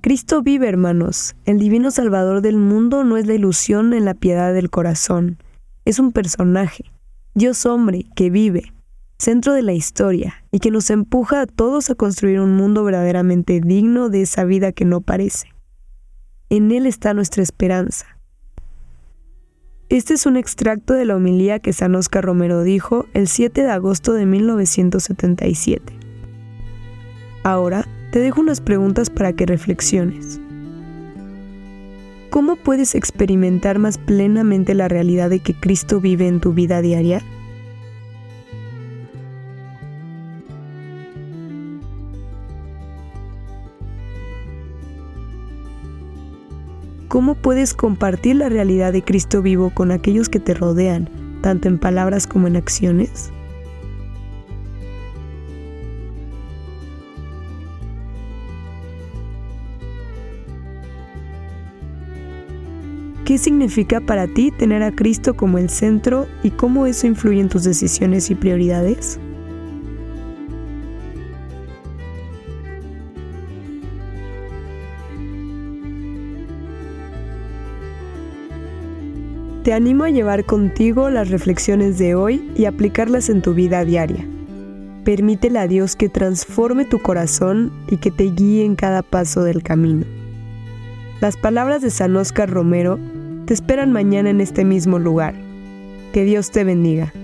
Cristo vive, hermanos. El divino Salvador del mundo no es la ilusión en la piedad del corazón. Es un personaje, Dios hombre, que vive, centro de la historia, y que nos empuja a todos a construir un mundo verdaderamente digno de esa vida que no parece. En Él está nuestra esperanza. Este es un extracto de la homilía que San Oscar Romero dijo el 7 de agosto de 1977. Ahora te dejo unas preguntas para que reflexiones. ¿Cómo puedes experimentar más plenamente la realidad de que Cristo vive en tu vida diaria? ¿Cómo puedes compartir la realidad de Cristo vivo con aquellos que te rodean, tanto en palabras como en acciones? ¿Qué significa para ti tener a Cristo como el centro y cómo eso influye en tus decisiones y prioridades? Te animo a llevar contigo las reflexiones de hoy y aplicarlas en tu vida diaria. Permítele a Dios que transforme tu corazón y que te guíe en cada paso del camino. Las palabras de San Oscar Romero te esperan mañana en este mismo lugar. Que Dios te bendiga.